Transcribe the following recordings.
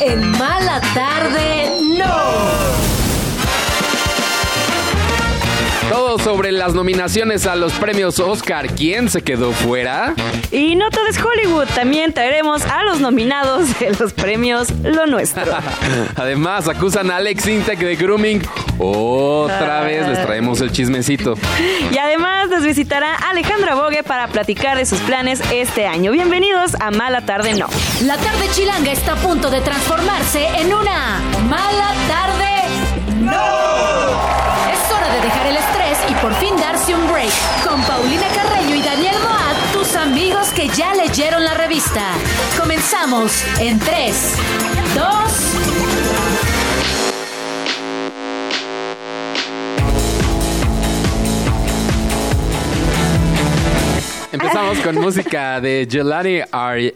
En Mala Tarde, no. Todo sobre las nominaciones a los premios Oscar. ¿Quién se quedó fuera? Y no todo es Hollywood, también traeremos a los nominados de los premios Lo Nuestro. Además, acusan a Alex Intec de grooming. Otra vez les traemos el chismecito. Y además nos visitará Alejandra Bogue para platicar de sus planes este año. Bienvenidos a Mala Tarde No. La tarde chilanga está a punto de transformarse en una Mala Tarde No ya leyeron la revista. Comenzamos en 3, 2, Empezamos con música de Jelani Arye.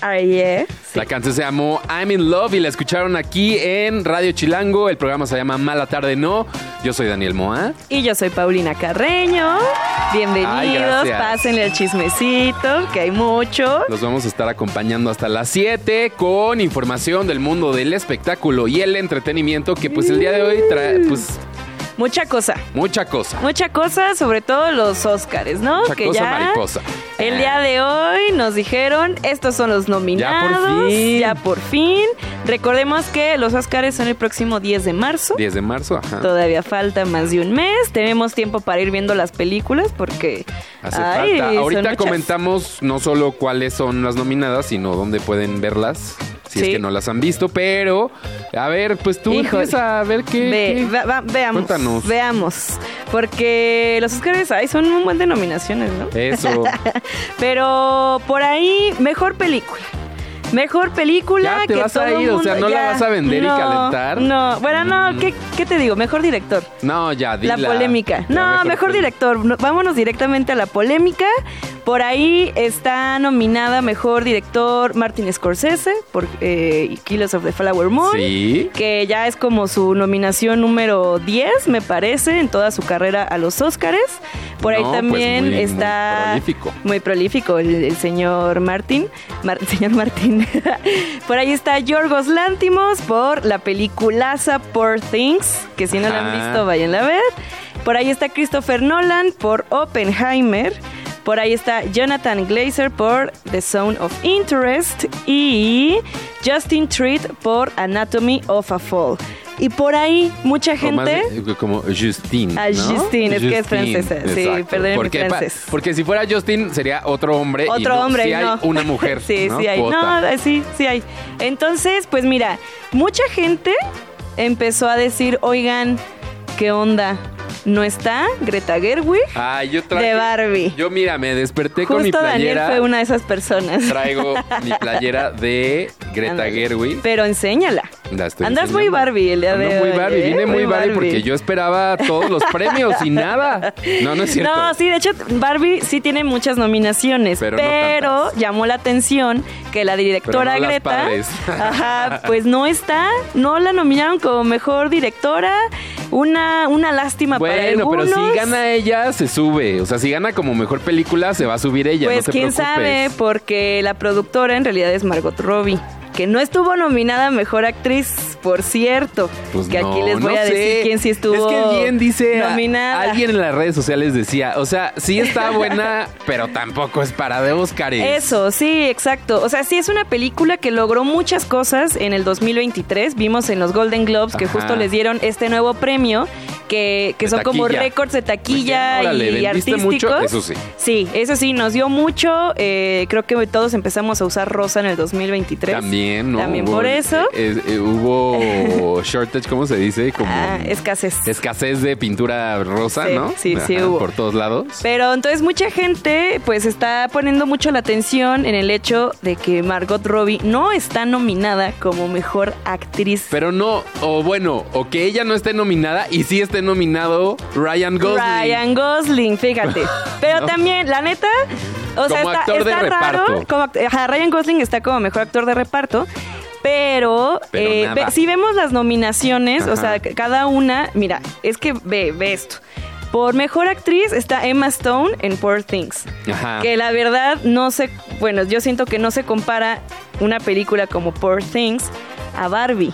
Arye. La canción se llamó I'm in Love y la escucharon aquí en Radio Chilango. El programa se llama Mala Tarde No. Yo soy Daniel Moa. Y yo soy Paulina Carreño. Bienvenidos, pásenle el chismecito, que hay mucho. Los vamos a estar acompañando hasta las 7 con información del mundo del espectáculo y el entretenimiento que pues el día de hoy trae, pues Mucha cosa. Mucha cosa. Mucha cosa, sobre todo los Óscares, ¿no? Mucha que cosa ya mariposa. El día de hoy nos dijeron, estos son los nominados. Ya por fin. Ya por fin. Recordemos que los Óscares son el próximo 10 de marzo. 10 de marzo, ajá. Todavía falta más de un mes. Tenemos tiempo para ir viendo las películas porque... Hace falta. Ahorita comentamos no solo cuáles son las nominadas, sino dónde pueden verlas si es que no las han visto, pero a ver, pues tú empieza a ver qué, veamos. Cuéntanos. Veamos, porque los Oscars ahí son un buen denominaciones, ¿no? Eso. pero por ahí mejor película. Mejor película ya te vas a ir, o sea, no la vas a vender y calentar. No, bueno, no, mm. ¿qué, te digo? Mejor director. No, ya, dila. La polémica. no, mejor, director. Vámonos directamente a la polémica. Por ahí está nominada mejor director Martin Scorsese por eh, Killers of the Flower Moon. Sí. Que ya es como su nominación número 10, me parece, en toda su carrera a los Oscars. Por ahí pues también está. Muy prolífico. Muy prolífico el, señor Martin. señor Martín. por ahí está Yorgos Lántimos por la peliculaza Poor Things, que si no la han visto, vayan a ver. Por ahí está Christopher Nolan por Oppenheimer. Por ahí está Jonathan Glazer por The Zone of Interest y Justin Treat por Anatomy of a Fall. Y por ahí mucha gente... como Justine, ah, Justine, es que es francesa. Sí, perdón francés. porque si fuera Justin sería otro hombre. Otro hombre, sí hay una mujer. sí, sí hay. No, sí, sí hay. Entonces, pues mira, mucha gente empezó a decir, oigan, ¿qué onda? No está Greta Gerwig ah, yo traje, de Barbie. Yo mira, me desperté con mi playera. Daniel fue una de esas personas. Traigo mi playera de Greta Gerwig. Pero enséñala. Andas muy Barbie el día de hoy. muy Barbie, vine ¿eh? muy, Barbie, porque yo esperaba todos los premios y nada. No, no es cierto. No, sí, de hecho Barbie sí tiene muchas nominaciones, pero, llamó la atención que la directora Greta, ajá, pues no está, no la nominaron como mejor directora. Una, una lástima bueno, algunos. pero si gana ella, se sube. O sea, si gana como mejor película, se va a subir ella. Pues no quién sabe, porque la productora en realidad es Margot Robbie que no estuvo nominada a Mejor Actriz, por cierto. Pues que aquí les voy a decir quién sí estuvo Es que bien dice nominada. alguien en las redes sociales decía, o sea, sí está buena, pero tampoco es para de Oscar. Eso, sí, exacto. O sea, sí es una película que logró muchas cosas en el 2023. Vimos en los Golden Globes que justo les dieron este nuevo premio que, son como récords de taquilla pues y artísticos. eso sí. Sí, eso sí, nos dio mucho. Eh, creo que todos empezamos a usar rosa en el 2023. También, ¿no? También por eso. Eh, eh, hubo shortage, ¿cómo se dice? Como ah, escasez. Escasez de pintura rosa, ¿no? Sí, sí hubo. Por todos lados. Pero entonces mucha gente pues está poniendo mucho la atención en el hecho de que Margot Robbie no está nominada como mejor actriz. Pero no, o bueno, o que ella no esté nominada y sí esté nominado Ryan Gosling. Ryan Gosling, fíjate. Pero también, la neta, o sea, está, actor de raro. Como, Ryan Gosling está como mejor actor de reparto. Pero, eh, si vemos las nominaciones, o sea, cada una, mira, es que ve, ve esto. Por mejor actriz está Emma Stone en Poor Things. Ajá. Que la verdad no se, bueno, yo siento que no se compara una película como Poor Things a Barbie.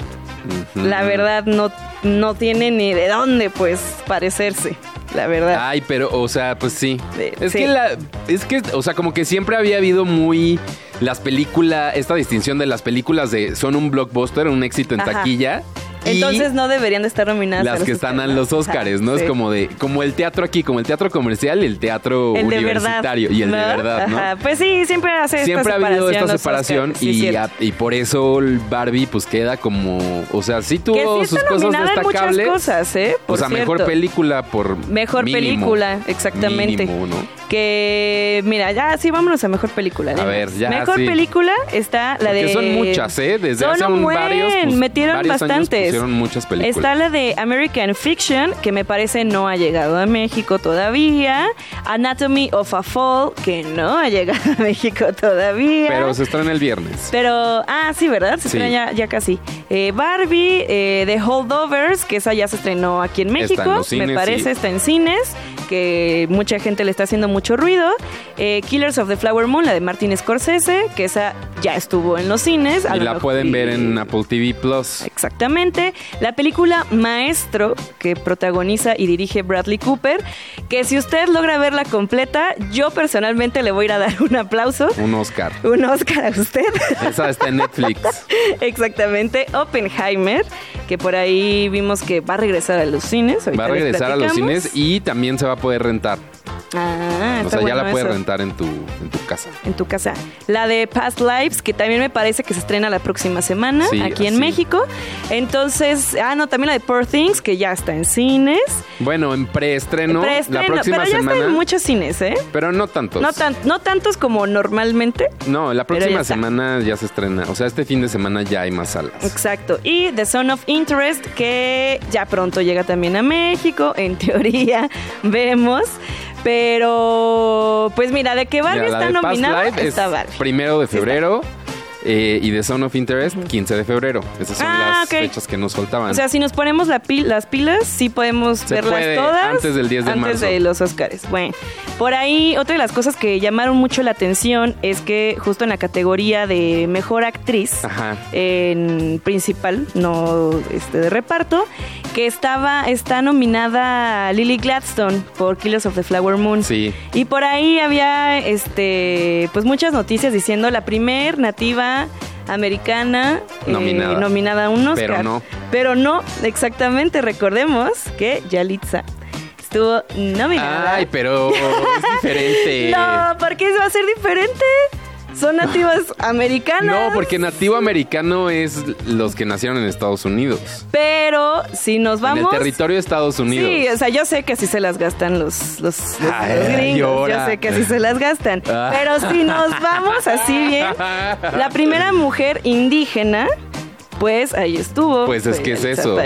La verdad no, no tiene ni de dónde pues parecerse la verdad. Ay, pero, o sea, pues sí. es que la, es que, o sea, como que siempre había habido muy las películas, esta distinción de las películas de son un blockbuster, un éxito en taquilla entonces no deberían de estar nominadas. Las que están en los Oscars, ¿no? Es como de, como el teatro aquí, como el teatro comercial y el teatro universitario. y el de verdad, ¿no? Pues sí, siempre hace Siempre ha habido esta separación y, y, por eso Barbie pues queda como, o sea, sí tuvo sus cosas destacables. muchas cosas, ¿eh? o sea, mejor película por Mejor película, exactamente. Que, mira, ya sí, vámonos a mejor película. A ver, ya. Mejor película está la de. son muchas, ¿eh? Desde hace un varios. Pues, metieron bastantes. muchas películas. Está la de American Fiction, que me parece no ha llegado a México todavía. Anatomy of a Fall, que no ha llegado a México todavía. Pero se estrena el viernes. Pero, ah, sí, ¿verdad? Se estrena ya, casi. Eh, Barbie, eh, The Holdovers, que esa ya se estrenó aquí en México. me parece, está en cines, que mucha gente le está haciendo mucho mucho ruido. Eh, Killers of the Flower Moon, la de Martin Scorsese, que esa ya estuvo en los cines. Y la pueden ver en Apple TV Plus. Exactamente. La película Maestro, que protagoniza y dirige Bradley Cooper, que si usted logra verla completa, yo personalmente le voy a ir a dar un aplauso. Un Oscar. Un Oscar a usted. Esa está en Netflix. Exactamente. Oppenheimer, que por ahí vimos que va a regresar a los cines. va a regresar a los cines y también se va a poder rentar. Ah, o sea, ya la puedes rentar en tu, en tu casa. En tu casa. La de Past Lives, que también me parece que se estrena la próxima semana aquí en México. Entonces, ah, no, también la de Poor Things, que ya está en cines. Bueno, en preestreno, la próxima pero ya semana. Está en muchos cines, ¿eh? Pero no tantos. No, no tantos como normalmente. No, la próxima semana ya se estrena. O sea, este fin de semana ya hay más salas. Exacto. Y The Son of Interest, que ya pronto llega también a México, en teoría, vemos. Pero, pues mira, de que Barbie está nominada, está Barbie. Primero de febrero. Eh, y de Zone of Interest, 15 de febrero. Esas son ah, las fechas que nos faltaban. O sea, si nos ponemos las pilas, sí podemos verlas todas. Antes del 10 de marzo. Antes de los Oscars. Bueno, por ahí, otra de las cosas que llamaron mucho la atención es que justo en la categoría de mejor actriz, en principal, no este, de reparto, que estaba, está nominada Lily Gladstone por Killers of the Flower Moon. Sí. Y por ahí había este pues muchas noticias diciendo la primer nativa americana eh, nominada. a un Oscar. Pero no. Pero no, exactamente. Recordemos que Yalitza estuvo nominada. Ay, pero es diferente. no, ¿por qué va a ser diferente? Son nativas americanas. No, porque nativo americano es los que nacieron en Estados Unidos. Pero si nos vamos. En el territorio de Estados Unidos. Sí, o sea, yo sé que así se las gastan los, los, gringos. Yo sé que así se las gastan. Ah. Pero si nos vamos así bien, la primera mujer indígena pues ahí estuvo. Pues es que es eso.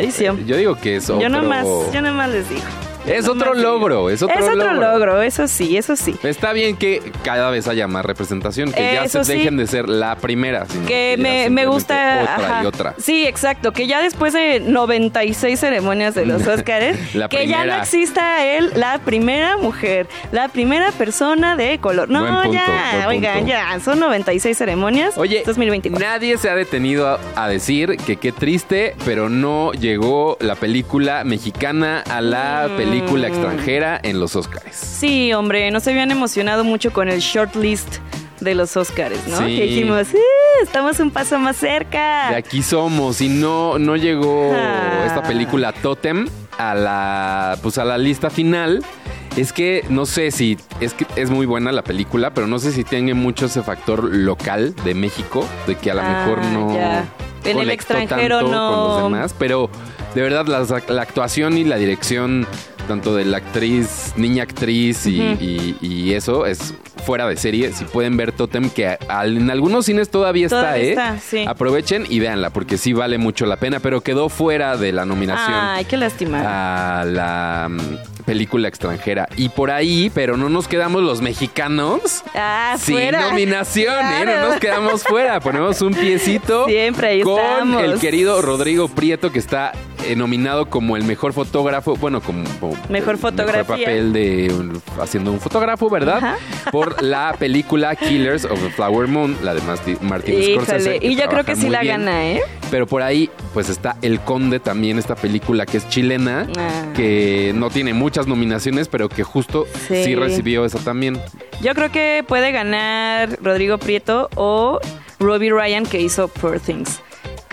Yo digo que es otro... Yo nomás, yo nomás les digo. Es otro logro, es otro, es otro logro. eso sí, eso sí. Está bien que cada vez haya más representación, que ya se dejen de ser la primera. Sino que, me, me, gusta. Otra y otra. Sí, exacto. Que ya después de 96 ceremonias de los Oscars, que ya no exista él, la primera mujer, la primera persona de color. No, ya, oigan, ya, son 96 ceremonias. Oye, 2024. nadie se ha detenido a, decir que qué triste, pero no llegó la película mexicana a la película mm película extranjera en los Oscars. Sí, hombre, nos habían emocionado mucho con el shortlist de los Oscars, ¿no? Que dijimos, estamos un paso más cerca. De aquí somos y no no llegó ah. esta película Totem a la pues a la lista final. Es que no sé si es que es muy buena la película, pero no sé si tiene mucho ese factor local de México, de que a lo ah, mejor no en el extranjero no con los demás, pero de verdad la actuación y la dirección tanto de la actriz, niña actriz y, eso, es fuera de serie. Si pueden ver Totem, que en algunos cines todavía está, ¿eh? Aprovechen y véanla, porque sí vale mucho la pena, pero quedó fuera de la nominación. Ay, qué lástima. A la mm, película extranjera. Y por ahí, pero no nos quedamos los mexicanos ah, sin nominación, ¿eh? No nos quedamos fuera. Ponemos un piecito Siempre ahí con el querido Rodrigo Prieto, que está eh, nominado como el mejor fotógrafo, bueno, como, como Mejor el fotografía. mejor papel de un- haciendo un fotógrafo, ¿verdad? Ajá. Por la película Killers of the Flower Moon, la de Marti- Martin Scorsese. Híjole, y yo creo que sí la bien. gana, ¿eh? Pero por ahí, pues está El Conde también, esta película que es chilena, Ah. que no tiene muchas nominaciones, pero que justo Sí. sí, recibió esa también. Yo creo que puede ganar Rodrigo Prieto o Robbie Ryan que hizo Poor Things.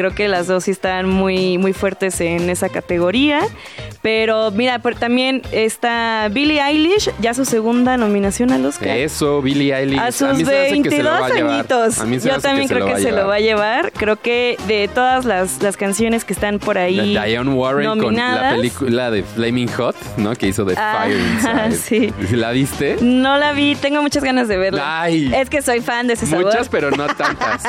Creo que las dos sí están muy, muy fuertes en esa categoría. Pero mira, por- también está Billie Eilish, ya su segunda nominación al Oscar. Eso, Billie Eilish. A sus 22 a llevar. añitos. A mí se me Yo hace también creo que se lo va a llevar. Creo que de todas las, las canciones que están por ahí. La Diane Warren con la película de Flaming Hot, ¿no? Que hizo de Ah, Fire Inside. sí. ¿La viste? No la vi, tengo muchas ganas de verla. Ay. Es que soy fan de ese sabor. Muchas, pero no tantas.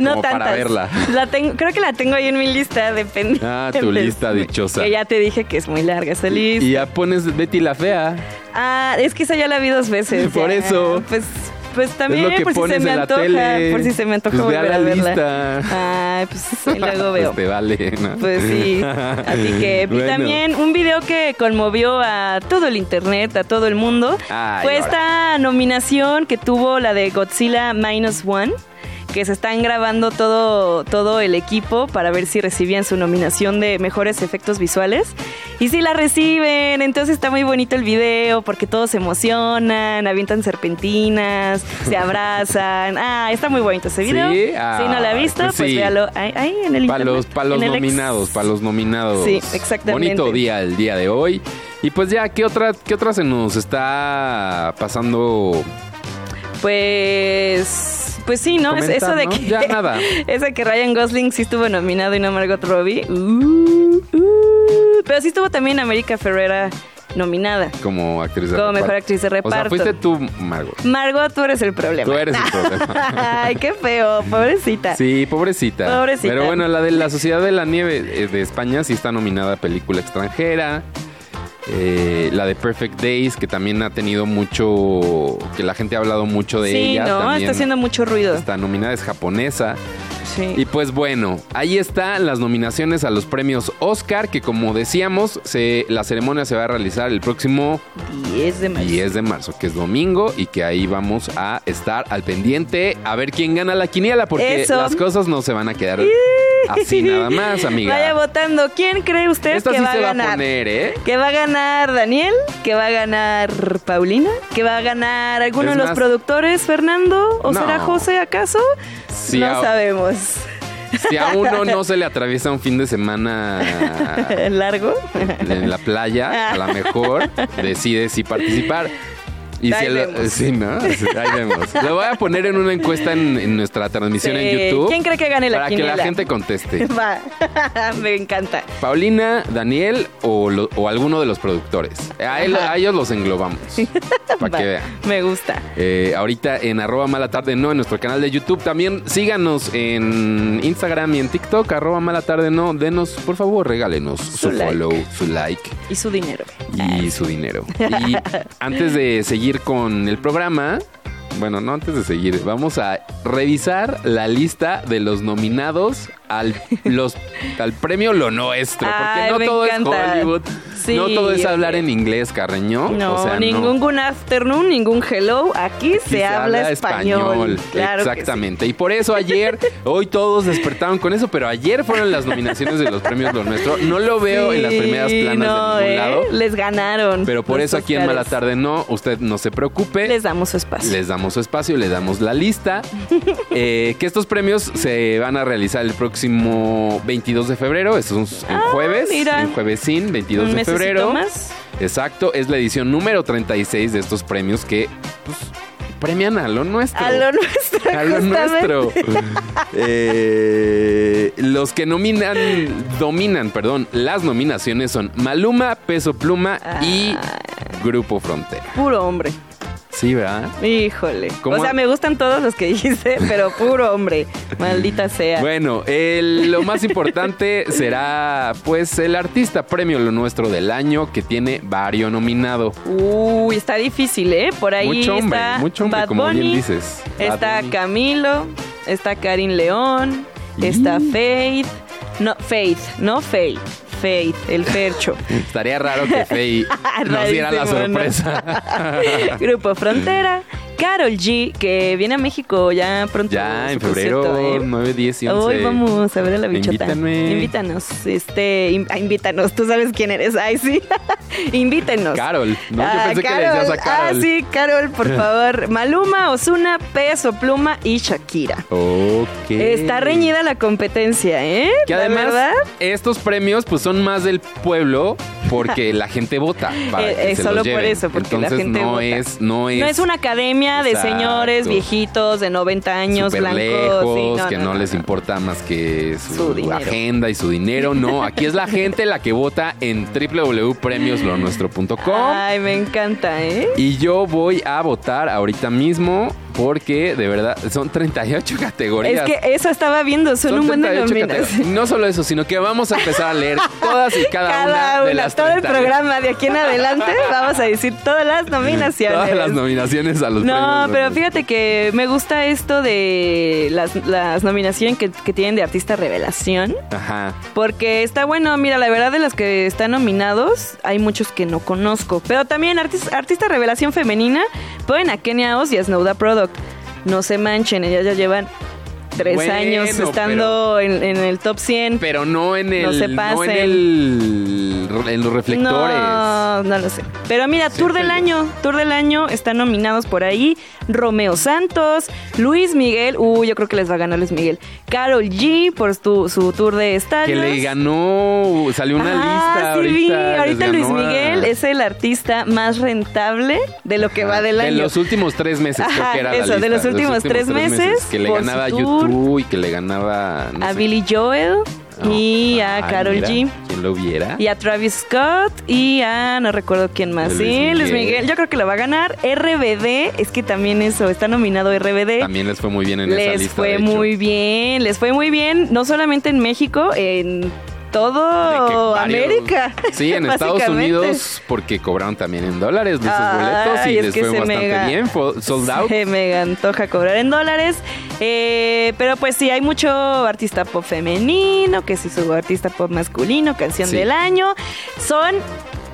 no como tantas. para verla. La tengo, creo que la tengo ahí en mi lista de pendientes. Ah, tu lista dichosa. Que ya te dije que es muy larga esa lista. Y ya pones Betty la Fea. Ah, es que esa ya la vi dos veces. Por ya. eso. Pues, pues también, es lo que por si se pones me antoja. tele. Por si se me antoja Pues ve a volver la a verla. lista. Ay, pues ahí luego veo. Pues te vale, ¿no? Pues sí, así que y también un video que conmovió a todo el internet, a todo el mundo, Ay, fue ahora. esta nominación que tuvo la de Godzilla Minus One, que se están grabando todo, todo el equipo para ver si recibían su nominación de mejores efectos visuales. Y sí la reciben, entonces está muy bonito el video porque todos se emocionan, avientan serpentinas, se abrazan. Ah, está muy bonito ese video. ¿Sí? si no la ha Ah, visto, pues sí. véalo ahí, ahí en el Para los, pa' los nominados, para los nominados. Sí, exactamente. Bonito día el día de hoy. Y pues ya, ¿qué otra, qué otra se nos está pasando? Pues, pues sí, ¿no? Comentar, eso de ¿no? que Ya nada. eso de que Ryan Gosling sí estuvo nominado y no Margot Robbie. Uh, uh. pero sí estuvo también América Ferrera nominada. Como actriz de Como reparto? mejor actriz de O sea, reparto. fuiste tú, Margot. Margot, tú eres el problema. Tú eres el problema. Ay, qué feo, pobrecita. Sí, pobrecita. Pobrecita. Pero bueno, la de la Sociedad de la Nieve eh, de España sí está nominada a película extranjera. Eh, la de Perfect Days, que también ha tenido mucho. que la gente ha hablado mucho de Sí, ella. no, también está haciendo mucho ruido. Está nominada, es japonesa. Sí. Y pues bueno, ahí están las nominaciones a los premios Oscar, que como decíamos, se, la ceremonia se va a realizar el próximo 10 de marzo. 10 de marzo, que es domingo, y que ahí vamos a estar al pendiente a ver quién gana la quiniela, porque Eso. las cosas no se van a quedar así nada más, amiga. Vaya votando. ¿Quién cree usted Esta que sí va se a va ganar? a poner, ¿eh? Que va a ganar Daniel, que va a ganar Paulina, que va a ganar alguno Es de los más- productores, Fernando, o No. será José acaso? Si no a- sabemos. Si a uno no se le atraviesa un fin de semana ¿Largo? en la playa, a lo mejor decide si participar. Y si el- vemos. sí, ¿no? Sí, Ahí vemos. Lo voy a poner en una encuesta en, en nuestra transmisión en. YouTube. ¿Quién cree que gane la Para que la gente conteste. Va, me encanta. Paulina, Daniel o, lo- o alguno de los productores. A, él- Ajá. a ellos los englobamos. Para que vean. Me gusta. Eh, ahorita en arroba mala tarde no, en nuestro canal de YouTube. También síganos en Instagram y en TikTok, arroba mala tarde no. Denos, por favor, regálenos su, Su like. follow, su like Y su dinero. y su dinero. Y antes de seguir con el programa, bueno, no antes de seguir, vamos a revisar la lista de los nominados al, los, al premio Lo Nuestro. Porque Ay, no me todo encanta. es Hollywood. Sí, no todo es hablar en inglés, Carreño. No, O sea, no. ningún good afternoon, ningún hello. Aquí, Aquí se, habla español. Claro sí. Exactamente. Y por eso ayer, hoy todos despertaron con eso, pero ayer fueron las nominaciones de los premios Lo Nuestro. No lo veo en las primeras planas no, de ningún ¿eh? lado. Les ganaron. Pero por eso aquí en Mala. Tarde no, usted no se preocupe. Les damos su espacio. Les damos su espacio, le damos la lista. Eh, que estos premios se van a realizar el próximo 22 de febrero. Es un, Ah, jueves. mira. Un jueves sin, 22 Un de febrero. más. Exacto, es la edición número 36 de estos premios que pues, premian a lo nuestro. A lo nuestro. A lo nuestro. Eh, los que nominan, dominan, perdón, las nominaciones son Maluma, Peso Pluma y Ah. Grupo Frontera. Puro hombre. Sí, ¿verdad? Híjole. ¿Cómo? O sea, me gustan todos los que dijiste, pero puro hombre. Maldita sea. Bueno, el- lo más importante será, pues, el artista premio lo nuestro del año que tiene varios nominado. Uy, está difícil, ¿eh? Por ahí Mucho hombre, está mucho hombre, Bad como Bunny, bien dices. Está. Camilo, está Karin León, Y- está Faith. No, Faith, no Faith. El Fercho. Estaría raro que Fey nos diera la sorpresa. Grupo Frontera, Carol G, que viene a México ya pronto. ya, en febrero concierto, ¿eh? 9, 10 y 11. Hoy vamos a ver a la bichota. Invítame. Invítanos, este, in- ah, invítanos, tú sabes quién eres, ay sí, invítenos. Carol, ¿no? Yo Ah, pensé que le decías a Carol. Ah, sí, Carol, por favor. Maluma, Osuna, Peso Pluma y Shakira. Ok. Está reñida la competencia, ¿eh? Que además, verdad, estos premios pues son más del pueblo porque la gente vota para Eh, que eh, se solo los por eso, porque la Entonces, gente no vota. es no es no es una academia de Exacto. señores viejitos de 90 años, blancos. lejos, sí, que no, les importa más que su, agenda y su dinero. No, aquí es la gente la que vota en www.premioslonuestro.com. Ay, me encanta, ¿eh? Y yo voy a votar ahorita mismo porque de verdad son 38 categorías. Es que eso estaba viendo, son, un buen de 38 nominaciones. categorías. No solo eso, sino que vamos a empezar a leer todas y cada, Cada una, una, de las todo el 38. programa de aquí en adelante vamos a decir todas las nominaciones. Todas las nominaciones a los No, premios. pero fíjate que me gusta esto de las, las nominaciones que, que tienen de artista revelación. Ajá. Porque está bueno, mira, la verdad de los que están nominados, hay muchos que no conozco. Pero también artis- artista revelación femenina, ponen a Kenia Oz y a Snowda No se manchen, ellas ya llevan tres Bueno, años estando en, en el top 100. Pero no en el. No se en pasen. el. En los reflectores. No, no lo sé. Pero mira, Tour del. Año. Tour del Año están nominados por ahí. Romeo Santos, Luis Miguel. Uh, yo creo que les va a ganar Luis Miguel. Carol G por su, su tour de Que estadios. le ganó. Salió una lista Ah, sí vi. ahorita. les Ahorita Luis a- Miguel es el artista más rentable de lo que va del de año. los últimos tres meses, creo Ajá, que era la eso, de lista, los últimos tres meses, Que le ganaba su tour. YouTube y que le ganaba. no a sé. Billy Joel y a Carol mira, G. ¿Quién lo viera? Y a Travis Scott y a no recuerdo quién más. Luis sí, Luis Miguel. Miguel. Yo creo que lo va a ganar. RBD, es que también eso, está nominado RBD. También les fue muy bien en esa les lista. fue de hecho. muy bien, les fue muy bien, no solamente en México, en todo varios- América. Sí, en Estados. Unidos, porque cobraron también en dólares de esos boletos y es les fue bastante mega- bien. Sold out. Se me antoja cobrar en dólares. Eh, pero pues sí, hay mucho artista pop femenino, que si su artista pop masculino, canción Sí. del año. Son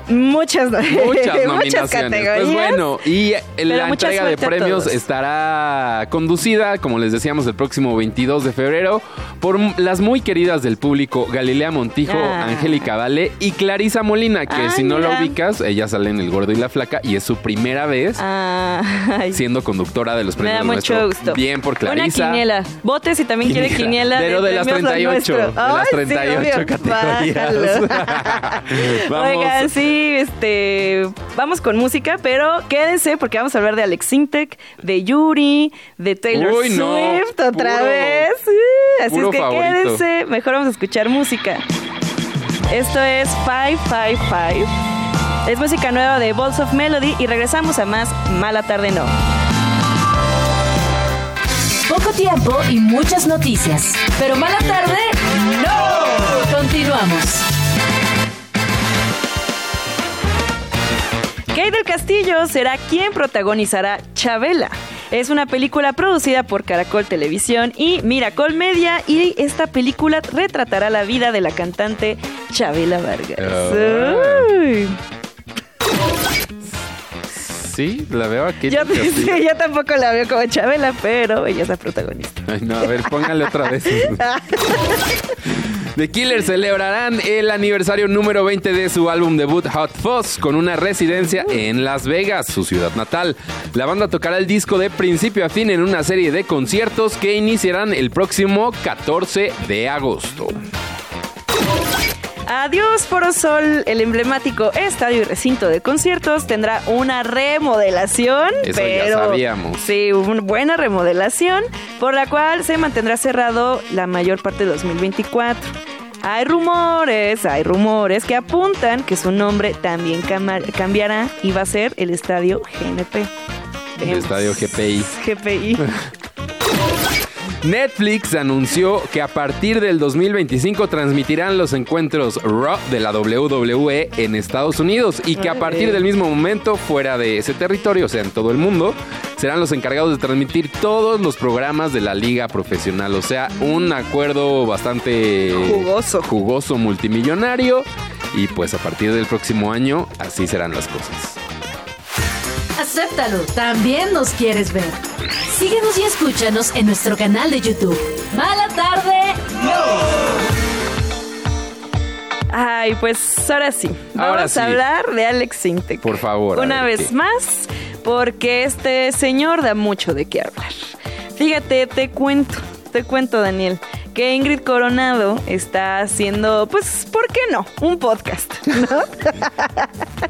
muchas, Muchas nominaciones. categorías. Pues bueno, y la entrega de premios estará conducida, como les decíamos, el próximo 22 de febrero por las muy queridas del público Galilea Montijo, Ah. Angélica Vale y Clarisa Molina, que Ah, si no la ubicas, ella sale en El Gordo y la Flaca y es su primera vez Ah, siendo conductora de los me premios da mucho Nuestro. gusto. Bien por Una Clarisa. quiniela. Vote si también quiere quiniela. Pero de las premios Lo 38, Nuestro. de las Ay, sí, 38 obvio. categorías. Vamos. Oigan, sí, este, vamos con música, pero quédense porque vamos a hablar de Alex Sintek, de Yuri, de Taylor Uy, no, Swift otra puro- vez. Sí, Así es que favorito. quédense, mejor vamos a escuchar música. Esto es 555. Es música nueva de Balls of Melody y regresamos a más Mala Tarde No. Poco tiempo y muchas noticias. Pero mala tarde, no. Continuamos. Kate del Castillo será quien protagonizará Chabela. Es una película producida por Caracol Televisión y Miracol Media y esta película retratará la vida de la cantante Chabela Vargas. Ah. Sí, la veo aquí. Yo, sí, yo tampoco la veo como Chabela, pero ella es la protagonista. Ay, no, a ver, póngale otra vez. The Killers celebrarán el aniversario número 20 de su álbum debut Hot Fuzz con una residencia en Las Vegas, su ciudad natal. La banda tocará el disco de principio a fin en una serie de conciertos que iniciarán el próximo 14 de agosto. Adiós Foro Sol, el emblemático estadio y recinto de conciertos tendrá una remodelación, Eso ya pero sabíamos. sí, una buena remodelación, por la cual se mantendrá cerrado la mayor parte de 2024. Hay rumores, hay rumores que apuntan que su nombre también cambiará y va a ser el estadio GNP. El estadio GPI. GPI. Netflix anunció que a partir del 2025 transmitirán los encuentros Raw de la WWE en Estados Unidos y que a partir del mismo momento fuera de ese territorio, o sea, en todo el mundo, serán los encargados de transmitir todos los programas de la liga profesional. O sea, un acuerdo bastante Jugoso. jugoso multimillonario. Y pues a partir del próximo año, así serán las cosas. Acéptalo, también nos quieres ver. Síguenos y escúchanos en nuestro canal de YouTube. Mala tarde. Ay, pues ahora sí. Vamos Ahora sí. a hablar de Alex Sintek. Por favor. Una ver vez qué. más, porque este señor da mucho de qué hablar. Fíjate, te cuento, te cuento, Daniel, que Ingrid Coronado está haciendo, pues, ¿por qué no? Un podcast, ¿no?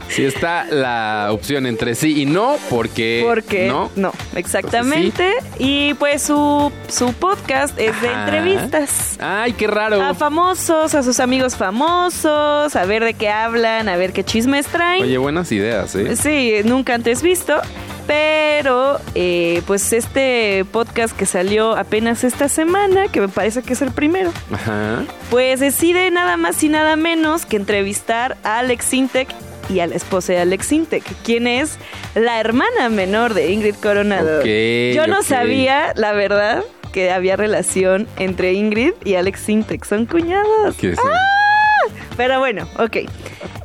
Si está la opción entre sí y no, porque. Porque no. no, exactamente. Y pues su, su podcast es de Ajá. entrevistas. Ay, qué raro. A famosos, a sus amigos famosos, a ver de qué hablan, a ver qué chismes traen. Oye, buenas ideas, ¿eh? Sí, nunca antes visto. Pero, eh, pues este podcast que salió apenas esta semana, que me parece que es el primero, Ajá. pues decide nada más y nada menos que entrevistar a Alex Sintek y a la esposa de Alex Sintek, quien es la hermana menor de Ingrid Coronado. Ok, Yo no sabía, la verdad, que había relación entre Ingrid y Alex Sintek. Son cuñados. ¿Qué es? Pero bueno, ok.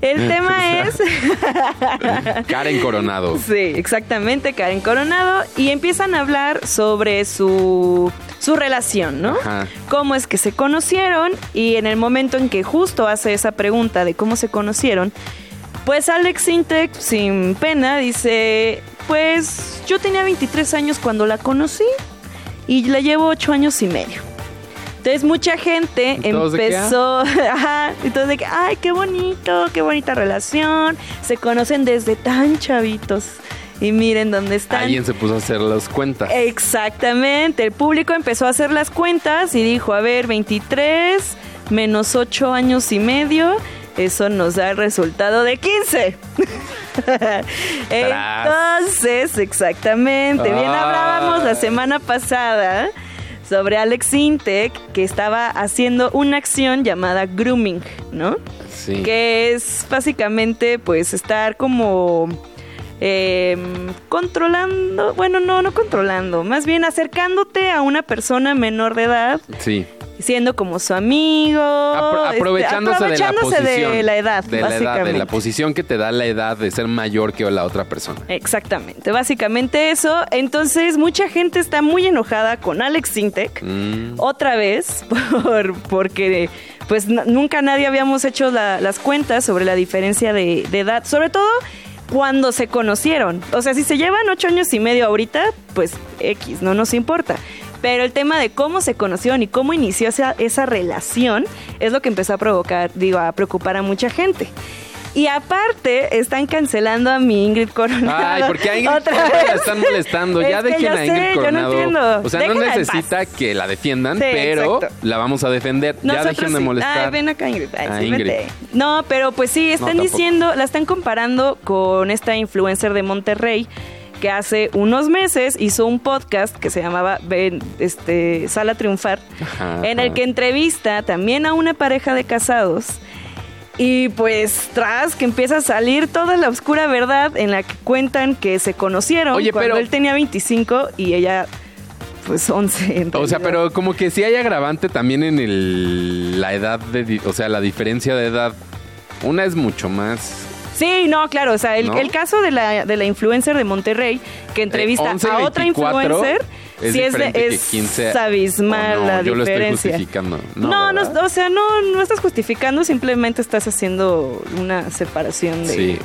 El tema es... Karen Coronado. Sí, exactamente, Karen Coronado. Y empiezan a hablar sobre su, su relación, ¿no? Ajá. Cómo es que se conocieron y en el momento en que justo hace esa pregunta de cómo se conocieron, pues Alex Sintek, sin pena, dice, pues yo tenía 23 años cuando la conocí y la llevo 8 años y medio. Entonces mucha gente ¿Y todos de qué, empezó, ajá, todos de que, ay, qué bonito, qué bonita relación, se conocen desde tan chavitos y miren dónde están. Alguien se puso a hacer las cuentas. Exactamente, el público empezó a hacer las cuentas y dijo, a ver, 23 menos 8 años y medio, eso nos da el resultado de 15. Entonces, exactamente, bien hablábamos la semana pasada sobre Alex Intec que estaba haciendo una acción llamada grooming, ¿no? Sí. que es básicamente pues estar como eh, controlando, bueno, no, no controlando, más bien acercándote a una persona menor de edad, Sí. Siendo como su amigo, Apro- este, aprovechándose, de la posición. de la edad, De la edad, de la posición que te da la edad de ser mayor que la otra persona. Exactamente, básicamente eso. Entonces, mucha gente está muy enojada con Alex Sintek. Mm. Otra vez, por, porque pues nunca nadie habíamos hecho la- las cuentas sobre la diferencia de, de edad, sobre todo cuando se conocieron. O sea, si se llevan ocho años y medio ahorita, pues X, no nos importa. Pero el tema de cómo se conocieron y cómo inició esa, esa relación es lo que empezó a provocar, digo, a preocupar a mucha gente. Y aparte, están cancelando a mi Ingrid Coronado. Ay, porque a Ingrid Coronado la están molestando. Es ya dejen a Ingrid sé, yo no Coronado. entiendo. O sea, no Déjenla necesita que la defiendan, Sí, pero exacto. la vamos a defender. ya dejen de molestar. Ay, ven acá, Ingrid. Ay, sí, Ingrid. No, pero pues sí, están diciendo, la están comparando con esta influencer de Monterrey que hace unos meses hizo un podcast que se llamaba Ven, este, Sala Triunfar, Ajá, en el que entrevista también a una pareja de casados. Y pues tras que empieza a salir toda la oscura verdad en la que cuentan que se conocieron Oye, cuando pero- él tenía 25 y ella pues 11. en O sea, pero como que sí hay agravante también en el, la edad de, o sea, la diferencia de edad. Una es mucho más. Sí, no, claro, o sea, el, ¿No? el caso de la, de la influencer de Monterrey que entrevista 11, a otra 24 influencer, es sí es, de- diferente que es 15 abismal no, la yo lo estoy diferencia. justificando. No, No, o sea, no, no estás justificando, simplemente estás haciendo una separación de... Sí,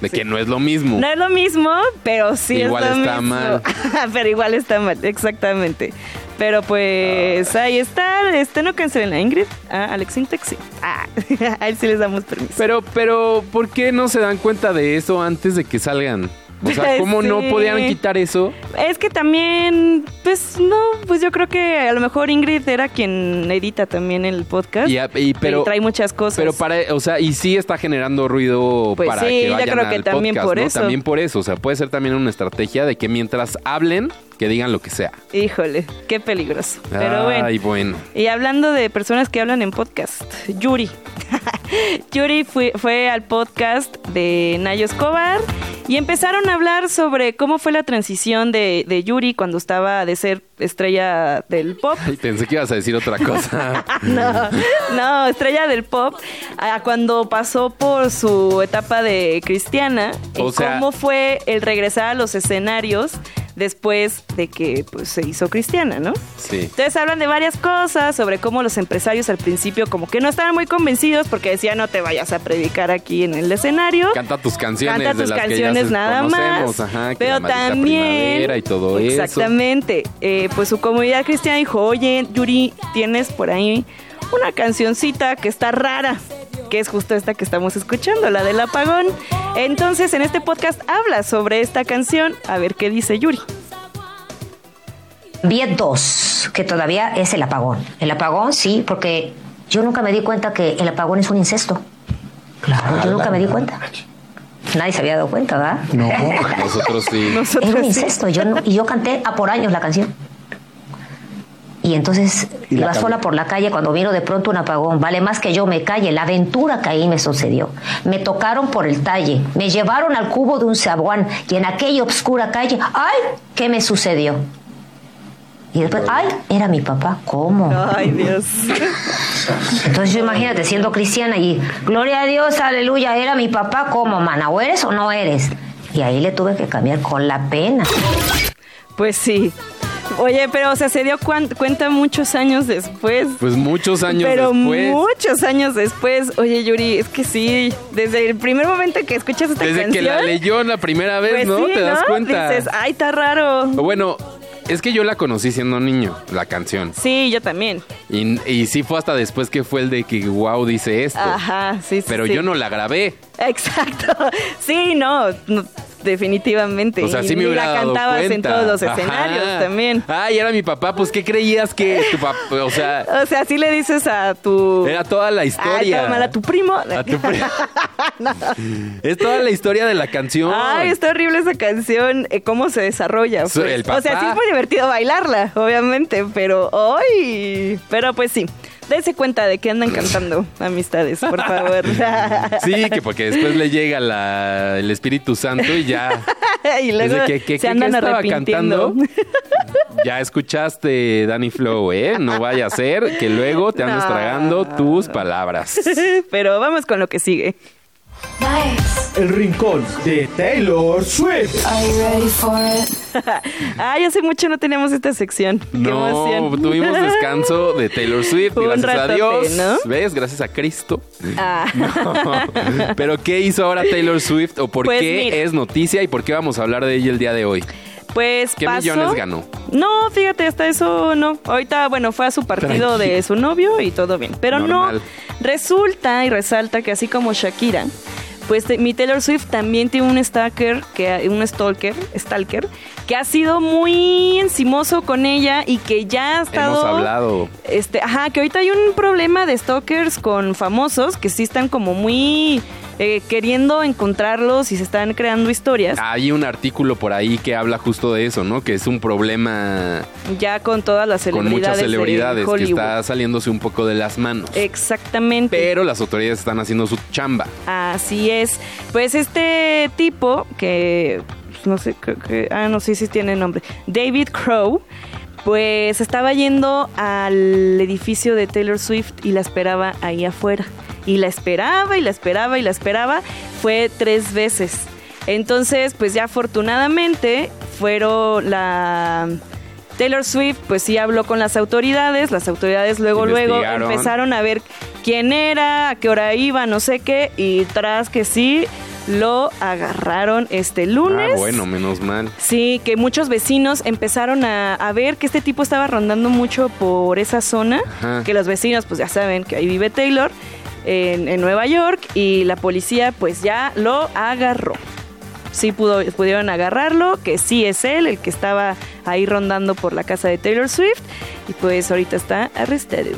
de sí. que no es lo mismo. No es lo mismo, pero sí Igual es lo está mismo. mal. pero igual está mal, exactamente. Pero pues ahí está, este no cancelen a Ingrid, a Alex Sintek, sí. Ah, a él sí les damos permiso. Pero, pero, ¿por qué no se dan cuenta de eso antes de que salgan? O sea, ¿cómo no podían quitar eso? Es que también, pues no, pues yo creo que a lo mejor Ingrid era quien edita también el podcast. Y, y- pero, y trae muchas cosas. pero para, o sea, y sí está generando ruido Pues para sí, que yo vayan creo que al también podcast, por ¿no? eso. También por eso, o sea, puede ser también una estrategia de que mientras hablen, que digan lo que sea. Híjole, qué peligroso. Pero bueno. Ay, bueno. Y hablando de personas que hablan en podcast, Yuri. Yuri fue, fue al podcast de Nayo Escobar Y empezaron a hablar sobre cómo fue la transición de, de Yuri cuando estaba de ser estrella del pop. Ay, pensé que ibas a decir otra cosa. no, no, estrella del pop, a cuando pasó por su etapa de cristiana, O y sea- cómo fue el regresar a los escenarios después de que pues, se hizo cristiana, ¿no? Sí. Entonces hablan de varias cosas, sobre cómo los empresarios al principio como que no estaban muy convencidos porque decían no te vayas a predicar aquí en el escenario. Canta tus canciones Canta de tus las canciones que ya se- nada más. ajá, que pero la también y todo eso. Exactamente. Eh, pues su comunidad cristiana dijo, oye, Yuri, tienes por ahí una cancioncita que está rara, que es justo esta que estamos escuchando, la del apagón. Entonces, en este podcast habla sobre esta canción, a ver qué dice Yuri. Vi dos, que todavía es el apagón. El apagón, sí, porque yo nunca me di cuenta que el apagón es un incesto. Claro, yo nunca me di cuenta. Nadie se había dado cuenta, ¿verdad? No. Nosotros sí. Era Nosotros un sí. incesto. Yo no- y yo canté a por años la canción. Y entonces Y la iba sola por la calle cuando vino de pronto un apagón. Vale más que yo me calle. La aventura que ahí me sucedió. Me tocaron por el talle. Me llevaron al cubo de un saguán. Y en aquella obscura calle, ¡ay! ¿Qué me sucedió? Y después, ¡ay! Era mi papá. ¿Cómo? Ay, Dios. Entonces yo imagínate siendo cristiana y gloria a Dios, aleluya, era mi papá, ¿cómo, mana? ¿O eres o no eres? Y ahí le tuve que cambiar con la pena. Pues sí. Oye, pero o sea, se dio cuenta muchos años después. Pues muchos años pero después. muchos años después. Oye, Yuri, es que sí, desde el primer momento que escuchas esta Desde canción. que la leyó la primera vez, pues ¿no? sí, Te das ¿no? cuenta. Dices, ay, está raro. Bueno, es que yo la conocí siendo niño, la canción. Sí, yo también. Y, y sí fue hasta después que fue el de que wow dice esto. Ajá, sí, sí. Pero sí. yo no la grabé. Exacto. Sí, no, no, definitivamente. O sea, Y sí me ni hubiera la dado cantabas cuenta. en todos los Ajá. escenarios también. Ay, era mi papá. Pues, ¿qué creías que tu papá? O sea, O sea, así le dices a tu... era toda la Ay, historia. toma, a tu primo. A tu pri- Es toda la historia de la canción. Ay, está horrible esa canción, eh, cómo se desarrolla. Pues. el O sea, sí es muy divertido bailarla, obviamente, pero ¡ay! Pero pues sí, dése cuenta de que andan cantando, amistades, por favor. Sí, que porque después le llega la- el Espíritu Santo y ya. y luego Desde que- que- se que- andan arrepintiendo. cantando. Ya escuchaste, Danny Flow, ¿eh? No vaya a ser que luego te andes No. tragando tus palabras. pero vamos con lo que sigue. El rincón de Taylor Swift. Are you ready for it? Ay, hace mucho no teníamos esta sección. Qué No, emoción. tuvimos descanso de Taylor Swift, Un gracias a Dios. ¿no? ¿Ves? Gracias a Cristo. Ah. No. Pero ¿qué hizo ahora Taylor Swift o por Pues qué mira. es noticia y por qué vamos a hablar de ella el día de hoy? Pues ¿Qué pasó- millones ganó? No, fíjate, hasta eso no. Ahorita, bueno, fue a su partido de su novio y todo bien. Pero Normal. no, resulta y resalta que así como Shakira, pues te- mi Taylor Swift también tiene un stalker, que, un stalker, stalker, que ha sido muy encimoso con ella y que ya ha estado... Hemos hablado. Este, ajá, que ahorita hay un problema de stalkers con famosos que sí están como muy eh, queriendo encontrarlos y se están creando historias. Hay un artículo por ahí que habla justo de eso, ¿no? Que es un problema Ya con todas las con celebridades. muchas de celebridades que está saliéndose un poco de las manos. Exactamente. Pero las autoridades están haciendo su chamba. Así es. Pues este tipo que pues, no sé, creo que ah no sé si tiene nombre, David Crow. Pues estaba yendo al edificio de Taylor Swift y la esperaba ahí afuera. Y la esperaba y la esperaba y la esperaba. Fue tres veces. Entonces, pues ya afortunadamente fueron la Taylor Swift, pues sí habló con las autoridades. Las autoridades luego, luego empezaron a ver quién era, a qué hora iba, no sé qué. Y tras que sí, lo agarraron este lunes. Ah, bueno, menos mal. Sí, que muchos vecinos empezaron a, a ver que este tipo estaba rondando mucho por esa zona, Ajá. que los vecinos pues ya saben que ahí vive Taylor en, en Nueva York y la policía pues ya lo agarró. Sí pudo, pudieron agarrarlo, que sí es él el que estaba ahí rondando por la casa de Taylor Swift y pues ahorita está arrestado.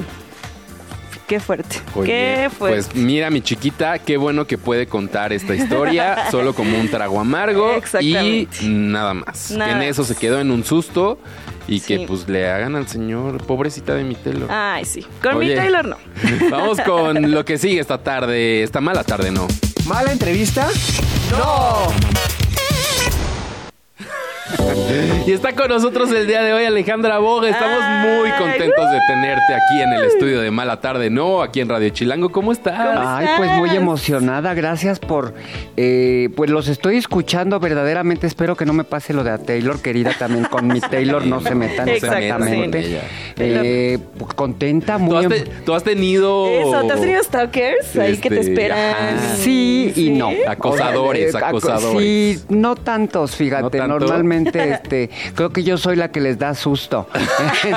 Qué fuerte, Oye, qué fuerte. Pues mira, mi chiquita, qué bueno que puede contar esta historia solo como un trago amargo y nada más. Nada que en eso más. se quedó en un susto y Sí. que pues le hagan al señor, pobrecita de mi Taylor. Ay, sí. Con mi. Taylor no. Vamos con lo que sigue esta tarde, esta mala tarde, ¿no? ¿Mala entrevista? ¡No! Y está con nosotros el día de hoy Alejandra Boga. Estamos muy contentos de tenerte aquí en el estudio de Mala Tarde, ¿no? Aquí en Radio Chilango. ¿Cómo estás? Ay, pues muy emocionada. Gracias por. eh, pues los estoy escuchando verdaderamente. Espero que no me pase lo de a Taylor, querida. También con mi Taylor no se metan exactamente. Eh, pues, contenta, ¿Tú muy. has, em- te- tú has tenido... Eso, ¿te has tenido stalkers ahí que te Este, esperan? ajá. Sí y no. Acosadores, acosadores. Sí, no tantos, fíjate. ¿No tanto? Normalmente, este, creo que yo soy la que les da susto. Entonces,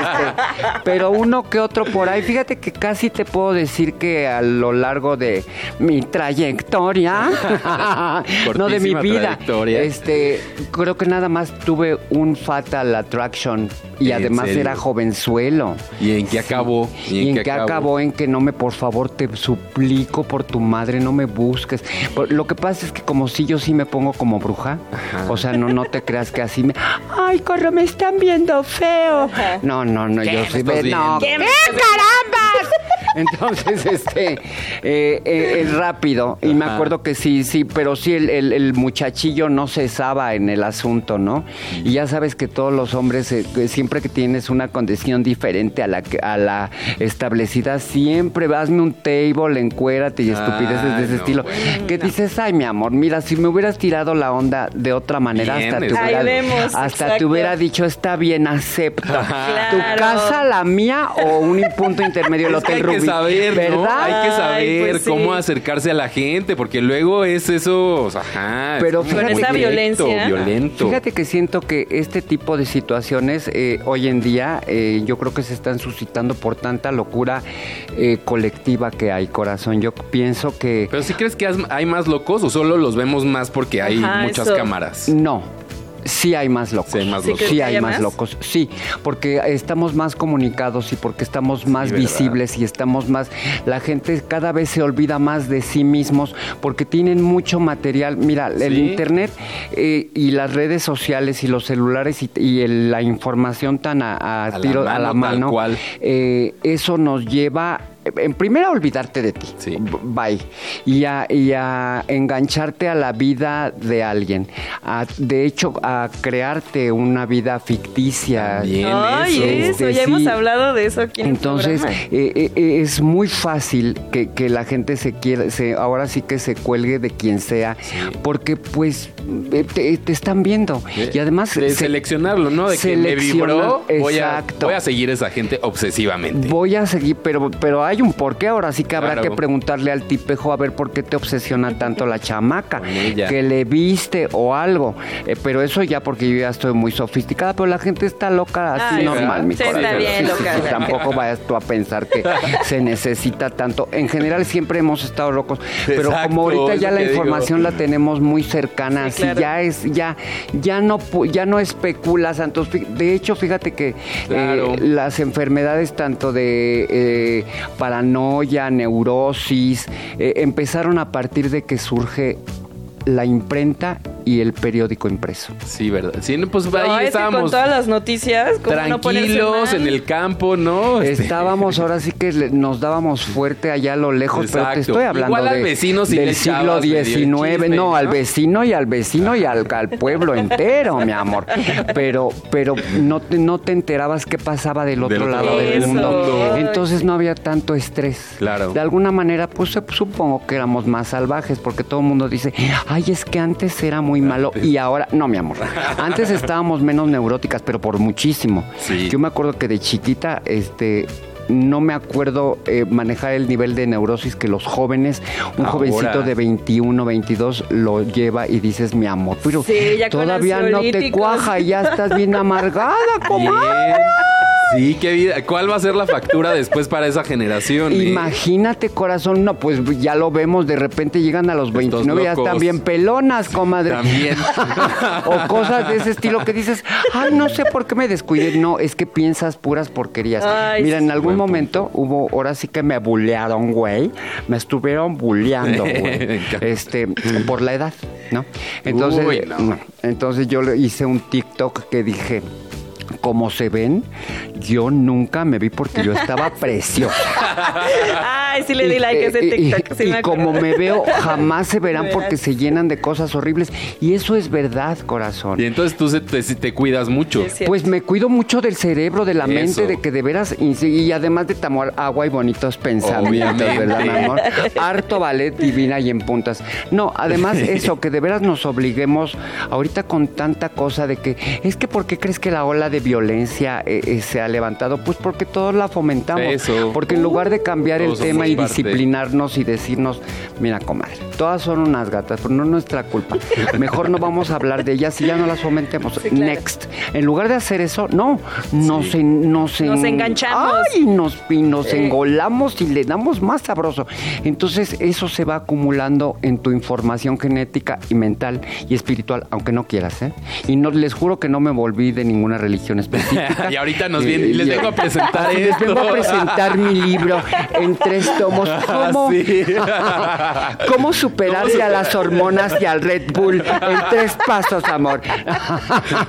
este, pero uno que otro por ahí. Fíjate que casi te puedo decir que a lo largo de mi trayectoria, no de mi vida, este, creo que nada más tuve un fatal attraction y ¿En además serio? era jovenzuelo. ¿Y en qué acabó? ¿Y en, qué acabó? En que no me, por favor, te suplico por tu madre, no me busques. Lo que pasa es que como si yo sí me pongo como bruja, o sea, no, no te creas que así me... Ay, corro, me están viendo feo. No, no, no, yo sí ve... No? ¿qué carambas? Entonces, este, eh, eh, es rápido. Y me acuerdo que sí, sí, pero sí, el, el- el muchachillo no cesaba en el asunto, ¿no? Y ya sabes que todos los hombres, eh, que siempre que tienes una condición diferente a la, que- a la establecida, siempre hazme un table, encuérate y estupideces de ese Ay, no, estilo. bueno. Que dices, ay, mi amor, mira, si me hubieras tirado la onda de otra manera, Bien, hasta te hubiera, vemos, hasta te hubiera dicho, está bien, acepto. ¿Tu casa, la mía o un punto intermedio, el Hotel Rubí? Saber, ¿no? ¿verdad? Hay que saber Ay, pues sí. cómo acercarse a la gente, porque luego es eso, ajá. Pero es fíjate esa violencia. Violento. Fíjate que siento que este tipo de situaciones eh, hoy en día eh, yo creo que se están suscitando por tanta locura eh, colectiva que hay, corazón. Yo pienso que Pero si crees que hay más locos o solo los vemos más porque hay Ajá, muchas eso. cámaras. no. Sí hay más locos. Sí hay más ¿Sí locos. Sí que hay haya más más? locos. Sí, porque estamos más comunicados y porque estamos más visibles y estamos más... La gente cada vez se olvida más de sí mismos porque tienen mucho material. Mira, el internet eh, y las redes sociales y los celulares y, y el- la información tan a, a A la tiro, a mano, la tal mano, cual. eh, eso nos lleva... En primera, a olvidarte de ti. Sí. Bye. Y a, y a engancharte a la vida de alguien. A- de hecho, a crearte una vida ficticia. También Ay, eso. Este, ya sí. hemos hablado de eso aquí en Entonces, el eh, eh, eh, es muy fácil que, que la gente se quiera, se, ahora sí que se cuelgue de quien sea, porque pues eh, te, te están viendo. Y además... de se- seleccionarlo, ¿no? De que me vibró, voy a, exacto. voy a seguir a esa gente obsesivamente. Voy a seguir, pero, pero hay un porqué. Ahora sí que habrá Claro. que preguntarle al tipejo a ver por qué te obsesiona tanto la chamaca. Que le viste o algo. Eh, pero eso ya porque yo ya estoy muy sofisticada, pero la gente está loca así Ay, normal, mi sí, corazón. está bien loca, sí, la tampoco vayas tú a pensar que se necesita tanto. En general siempre hemos estado locos, pero Exacto, como ahorita ya la digo. información la tenemos muy cercana, Sí, así claro. ya es ya ya no ya no especulas, Santos. De hecho, fíjate que Claro. eh, las enfermedades tanto de eh, paranoia, neurosis, eh, empezaron a partir de que surge la imprenta y el periódico impreso. Sí, ¿verdad? Sí, no, pues No, ahí es que estábamos con todas las noticias, no tranquilos mal? en el campo, ¿no? Este, Estábamos ahora sí que le- nos dábamos fuerte allá a lo lejos, pero te estoy hablando Igual al de- vecino sí del siglo XIX, chisme, no, ¿no? al vecino y al vecino y al, al pueblo entero, mi amor. Pero, pero no te, no te enterabas qué pasaba del otro Del otro lado del Eso. mundo. Entonces no había tanto estrés. Claro. De alguna manera, pues sup- supongo que éramos más salvajes, porque todo el mundo dice, ay, es que antes era muy malo y ahora, no, mi amor. Antes estábamos menos neuróticas, pero por muchísimo. Sí. Yo me acuerdo que de chiquita, este. No me acuerdo eh, manejar el nivel de neurosis que los jóvenes, un Ahora. jovencito de 21, 22 lo lleva y dices, mi amor, pero Sí, todavía no te cuaja y ya estás bien amargada, comadre. Sí, qué vida. ¿Cuál va a ser la factura después para esa generación? eh? Imagínate, corazón, no, pues ya lo vemos, de repente llegan a los Estos 29 y ya locos. están bien pelonas, comadre. También. o cosas de ese estilo que dices, ay, no sé por qué me descuidé. No, es que piensas puras porquerías. Ay, Mira, en algún momento hubo, ahora sí que me bullearon, güey. Me estuvieron bulleando, Me güey. este, por la edad, ¿no? Entonces, Uy, no. entonces yo le hice un TikTok que dije, como se ven, yo nunca me vi porque yo estaba preciosa. Ay, sí le di like a ese Y- y- TikTok. sí y me como me veo, jamás se verán porque se llenan de cosas horribles. Y eso es verdad, corazón. Y entonces tú se- te, te cuidas mucho. Sí. Pues me cuido mucho del cerebro, de la Eso. mente, de que de veras, y, además de tomar agua y bonitos pensamientos, Obviamente. ¿verdad, mi amor? Harto ballet divina y en puntas. No, además eso, que de veras nos obliguemos ahorita con tanta cosa de que, es que ¿por qué crees que la ola de violencia eh, eh, se ha levantado? Pues porque todos la fomentamos. Eso. Porque en lugar de cambiar el tema y parte. disciplinarnos y decirnos, mira, comadre, todas son unas gatas, pero no es nuestra culpa. Mejor no vamos a hablar de ellas y ya no las fomentemos. Sí, claro. Next. En lugar de hacer eso, no, nos, en- nos, en- Nos enganchamos. Ay, nos, y nos engolamos y le damos más sabroso. Entonces, eso se va acumulando en tu información genética y mental y espiritual, aunque no quieras, ¿eh? Y no, les juro que no me volví de ninguna religión específica. Y ahorita nos viene- y les vengo a presentar Les vengo a presentar mi libro en tres tomos. ¿Cómo, Sí. ¿Cómo superarse a las hormonas y al Red Bull en tres pasos, amor?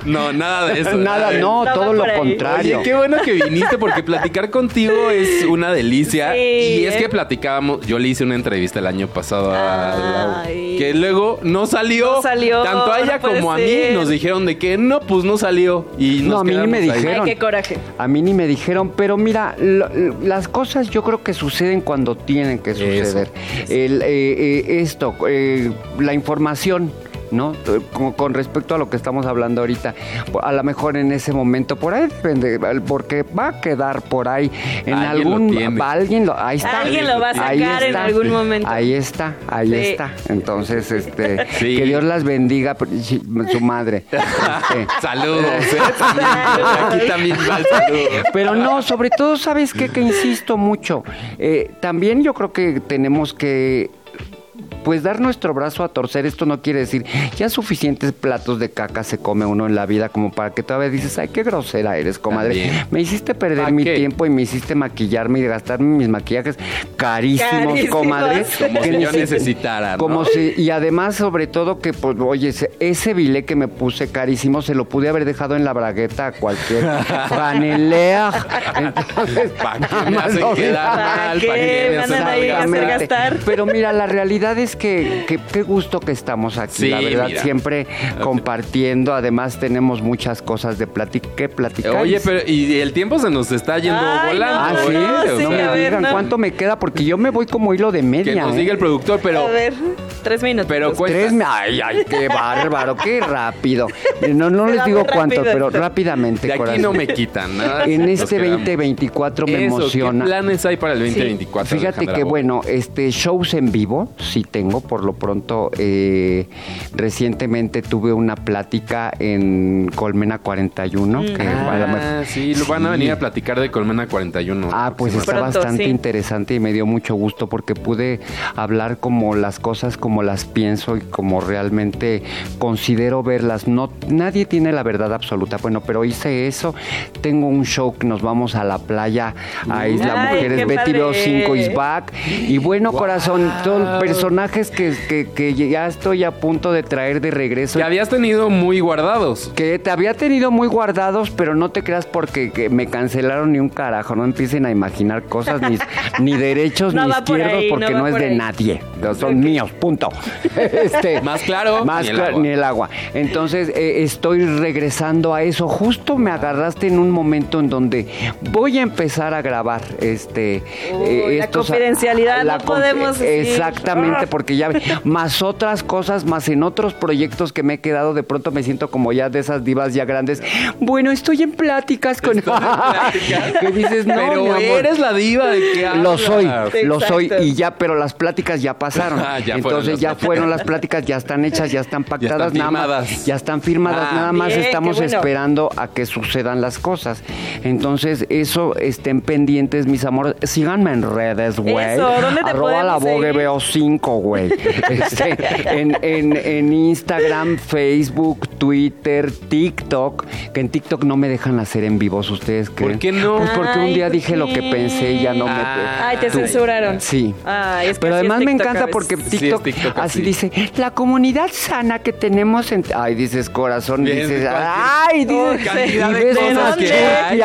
No, nada de eso. Nada, no, Nada todo lo ahí. contrario. Oye, qué bueno que viniste porque platicar contigo es una delicia. Sí, y es ¿eh? que platicábamos, yo le hice una entrevista el año pasado a Lau, Ay. que luego no salió. No salió, Tanto a ella no como a mí ser. nos dijeron de que no, pues no salió. Y No, nos a mí ni me dijeron. Ay, qué coraje. A mí ni me dijeron, pero mira, lo- las cosas yo creo que suceden cuando tienen que suceder. El, eh, eh, esto, eh, la información. ¿No? Con, respecto a lo que estamos hablando ahorita, a lo mejor en ese momento, por ahí depende, porque va a quedar por ahí en Alguien lo algún. tiene. va- alguien lo, ahí está. Alguien lo va a Ahí sacar en está. algún momento. Ahí está, ahí Sí. está. Entonces, este, Sí. que Dios las bendiga, su madre. Este, Saludos, ¿eh? Aquí también va el saludo. pero no, sobre todo, ¿sabes qué? Que insisto mucho. Eh, también yo creo que tenemos que pues dar nuestro brazo a torcer, esto no quiere decir, ya suficientes platos de caca se come uno en la vida como para que todavía dices, ay, qué grosera eres, comadre. También. Me hiciste perder ¿Pa mi qué? tiempo y me hiciste maquillarme y gastarme mis maquillajes carísimos, Carísimos. comadre. Como Que si ni yo si- necesitara, ¿no? Como si, y además, sobre todo, que, pues, oye, ese, bilé que me puse carísimo, se lo pude haber dejado en la bragueta a cualquier panelea. Entonces, ¿Pa' qué nada me más hacen lo quedar deja- ¿Para mal? qué ¿Pa' qué me me hacen andan ahí a hacer hablar? gastar? Pero mira, la realidad es que, que qué gusto que estamos aquí, Sí, la verdad, mira. siempre compartiendo. Además, tenemos muchas cosas de plati que platicar. Oye, pero y el tiempo se nos está yendo Ay, volando. Ah, no, sí, ¿eh? no, O sí, no me ver, digan no. cuánto me queda, porque yo me voy como hilo de media. que nos ¿eh? diga el productor, pero A ver, tres minutos. Pero Tres, ay, ay, qué bárbaro, qué rápido. No, no les digo cuánto, rápido pero rápidamente, de aquí corazón. no me quitan nada. En este quedamos. 2024 me Eso, emociona. ¿Qué planes hay para el 2024? Fíjate Alejandra que Bo? bueno, este shows en vivo sí tengo, por lo pronto eh, recientemente tuve una plática en Colmena 41 que a lo mejor- Ah, sí, lo van a venir a platicar de Colmena 41. Ah, pues está Pronto, bastante sí. interesante y me dio mucho gusto porque pude hablar como las cosas como las pienso y como realmente considero verlas. No, nadie tiene la verdad absoluta. Bueno, pero hice eso. Tengo un show que nos vamos a la playa a Isla Ay, Mujeres. Betty Veo padre. 5 is back. Y bueno, corazón, son personajes que, que, que ya estoy a punto de traer de regreso. Que habías tenido muy guardados. Que te había tenido muy guardados, pero no te creas porque que me cancelaron ni un carajo. No empiecen a imaginar cosas, ni, ni derechos No ni por izquierdos, ahí, porque no es por de ahí. nadie. Son míos, punto. Este, Más claro, más ni el ni el agua. Entonces, eh, estoy regresando a eso. Justo me agarraste en un momento en donde voy a empezar a grabar este. Uy, la estos- confidencialidad, no podemos decir. Exactamente. Porque ya más otras cosas, más en otros proyectos que me he quedado, de pronto me siento como ya de esas divas ya grandes. Bueno, estoy en pláticas con que dices, no, Pero mi amor. eres la diva de que Lo hablas. soy, Sí, lo soy y ya, pero las pláticas ya pasaron. Ah, ya Entonces ya pláticas. fueron las pláticas, ya están hechas, ya están pactadas, nada más, firmadas. ya están firmadas, Ah, nada más bien, estamos bueno. esperando a que sucedan las cosas. Entonces, eso estén pendientes, mis amores. Síganme en redes, güey. Eso, ¿dónde te Arroba la Vogue seguir? veo 5, güey. Este, en, en- en Instagram, Facebook, Twitter, TikTok, que en TikTok no me dejan hacer en vivos, ¿ustedes creen? qué no? Pues porque un día ¿por dije lo que pensé y ya no me... Ah. Ay, te Tú- censuraron. Sí. Ay, es que Pero es además me encanta porque Sí, TikTok, así así. dice, la comunidad sana que tenemos en... Ay, dices corazón, Bien, dices, ay, dices, cantidad y de cosas que hay,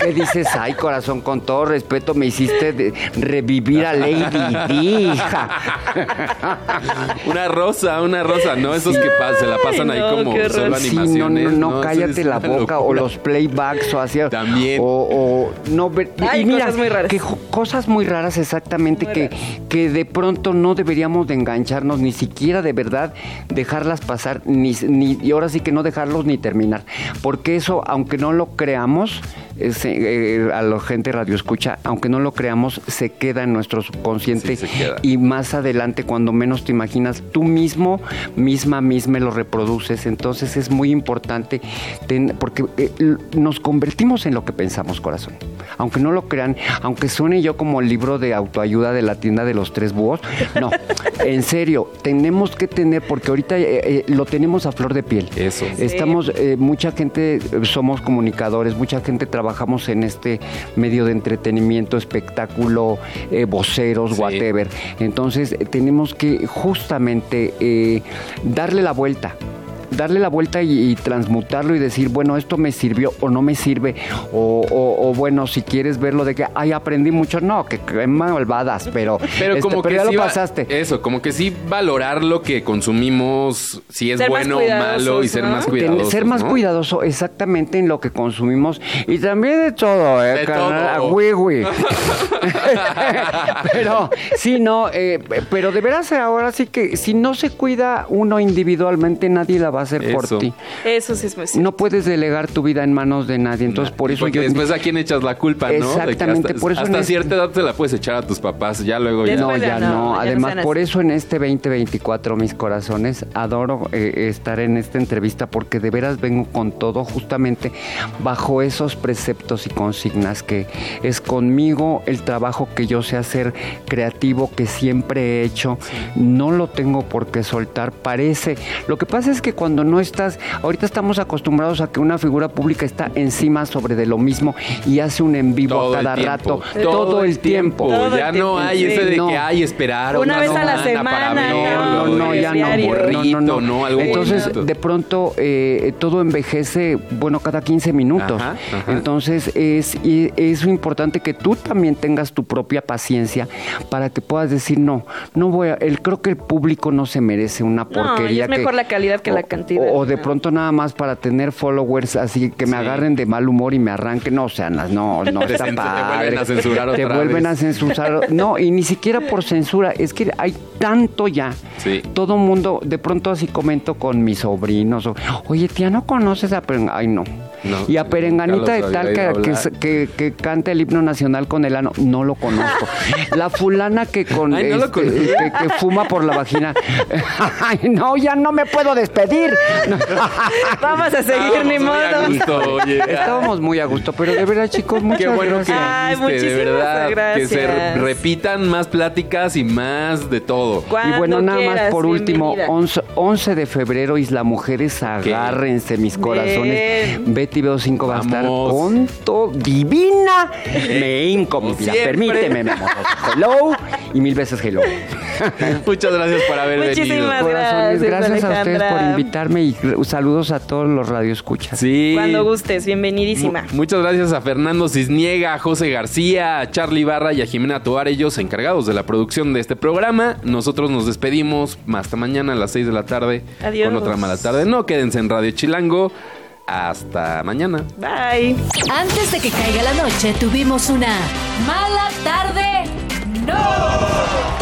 que dices, ay, corazón, con todo respeto, me hiciste de- revivir a Lady Di, hija. Una rosa, una rosa, ¿no? Esos que pa- se la pasan ahí no, como qué horror. solo Sí, no, animaciones. no, no, Eso cállate es la una boca o locura. los playbacks o así. También. O, o no ver. Ay, y mira, cosas muy raras. que jo- cosas muy raras exactamente Muy que, que de pronto no deberíamos de engancharnos ni siquiera de verdad dejarlas pasar ni, ni y ahora sí que no dejarlos ni terminar, porque eso aunque no lo creamos es, eh, a la gente radio escucha, aunque no lo creamos, se queda en nuestro subconsciente Sí, y más adelante, cuando menos te imaginas, tú mismo, misma, misma lo reproduces. Entonces es muy importante, ten- porque eh, nos convertimos en lo que pensamos, corazón. Aunque no lo crean, aunque suene yo como el libro de autoayuda de la tienda de los tres búhos, no, en serio, tenemos que tener, porque ahorita eh, eh, lo tenemos a flor de piel. Eso. Estamos, eh, mucha gente, somos comunicadores, mucha gente trabajamos en este medio de entretenimiento, espectáculo, eh, voceros, Sí. whatever. Entonces, tenemos que justamente eh, darle la vuelta. Darle la vuelta y, y transmutarlo y decir, bueno, esto me sirvió o no me sirve. O, o- o, bueno, si quieres verlo de que, ay, aprendí mucho, no, que, que malvadas, pero, Pero este, como que ya sí lo va- pasaste. Eso, como que sí valorar lo que consumimos, si es Ser bueno o malo y ser ¿no? más cuidadosos. ser más ¿no? cuidadoso exactamente en lo que consumimos y también de todo, ¿eh? De carnal? todo. Pero sí, no, eh, pero de veras ahora sí que si no se cuida uno individualmente, nadie la va a hacer por ti. Eso sí es muy cierto. No puedes delegar tu vida en manos de nadie, entonces por eso Porque yo... después a quién echas la culpa, ¿no? Exactamente, hasta, por eso hasta este- cierta edad te la puedes echar a tus papás, ya luego ya. No, ya ya no, no. ya no Además, por eso en este 2024, mis corazones, adoro eh, estar en esta entrevista porque de veras vengo con todo justamente bajo esos preceptos y consignas que es conmigo el trabajo que yo sé hacer creativo que siempre he hecho. No lo tengo por qué soltar. Parece. Lo que pasa es que cuando no estás, ahorita estamos acostumbrados a que una figura pública está encima sobre de lo mismo y hace un en vivo Todo a cada rato. Todo, el tiempo. Todo ya el no tiempo, hay sí. ese de No. que hay esperar Una vez a la para semana, verlo, No, no, es ya no, burrito, no, no, no, algo Entonces, bonito. de pronto, eh, todo envejece, bueno, cada 15 minutos. Ajá, ajá. Entonces, es, y es importante que tú también tengas tu propia paciencia para que puedas decir, no, no voy a, el, creo que el público no se merece una No, y porquería. es mejor que- la calidad que la o- O, de pronto nada más para tener followers, así que me Sí. agarren de mal humor y me arranquen. No, o sea, no, no, Te está te padre. vuelven a censurar Te otra vuelven vez. a censurar. No, y ni siquiera por censura. Es que hay tanto ya. Sí. Todo mundo, de pronto así comento con mis sobrinos. o, Oye, tía, ¿no conoces a Perenganita? Ay, no. No, y a Perenganita de tal que, que, hablar. que- que canta el himno nacional con el ano. No lo conozco. La fulana que con Ay, no lo este, conozco. que, que fuma por la vagina. Ay, no, ya no me puedo despedir. Vamos a seguir, Estábamos ni muy a modo. gusto, oye. Estábamos muy a gusto, pero de verdad, chicos, muchas Qué bueno gracias. Ay, que viniste, de muchísimas verdad. Que se gracias. repitan más pláticas y más de todo. Y bueno, nada más por último, bienvenida. 11, 11 de febrero, Isla Mujeres, agárrense mis corazones. Bien. Betty Veo 5 va a estar con todo divina. Me hinco, mi vida. siempre. Permíteme, mi amor. Hello y mil veces hello. Muchas gracias por haber venido. Muchísimas Corazones, Gracias, gracias a ustedes por Alejandra. Invitarme y saludos a todos los radioescuchas. Sí. Cuando gustes, bienvenidísima. Mu- Muchas gracias a Fernando Cisniega, a José García, a Charlie Barra y a Jimena Toar, ellos encargados de la producción de este programa. Nosotros nos despedimos hasta mañana a las 6 de la tarde Adiós. con otra mala tarde. No quédense en Radio Chilango. Hasta mañana. Bye. Antes de que caiga la noche, tuvimos una mala tarde. ¡No!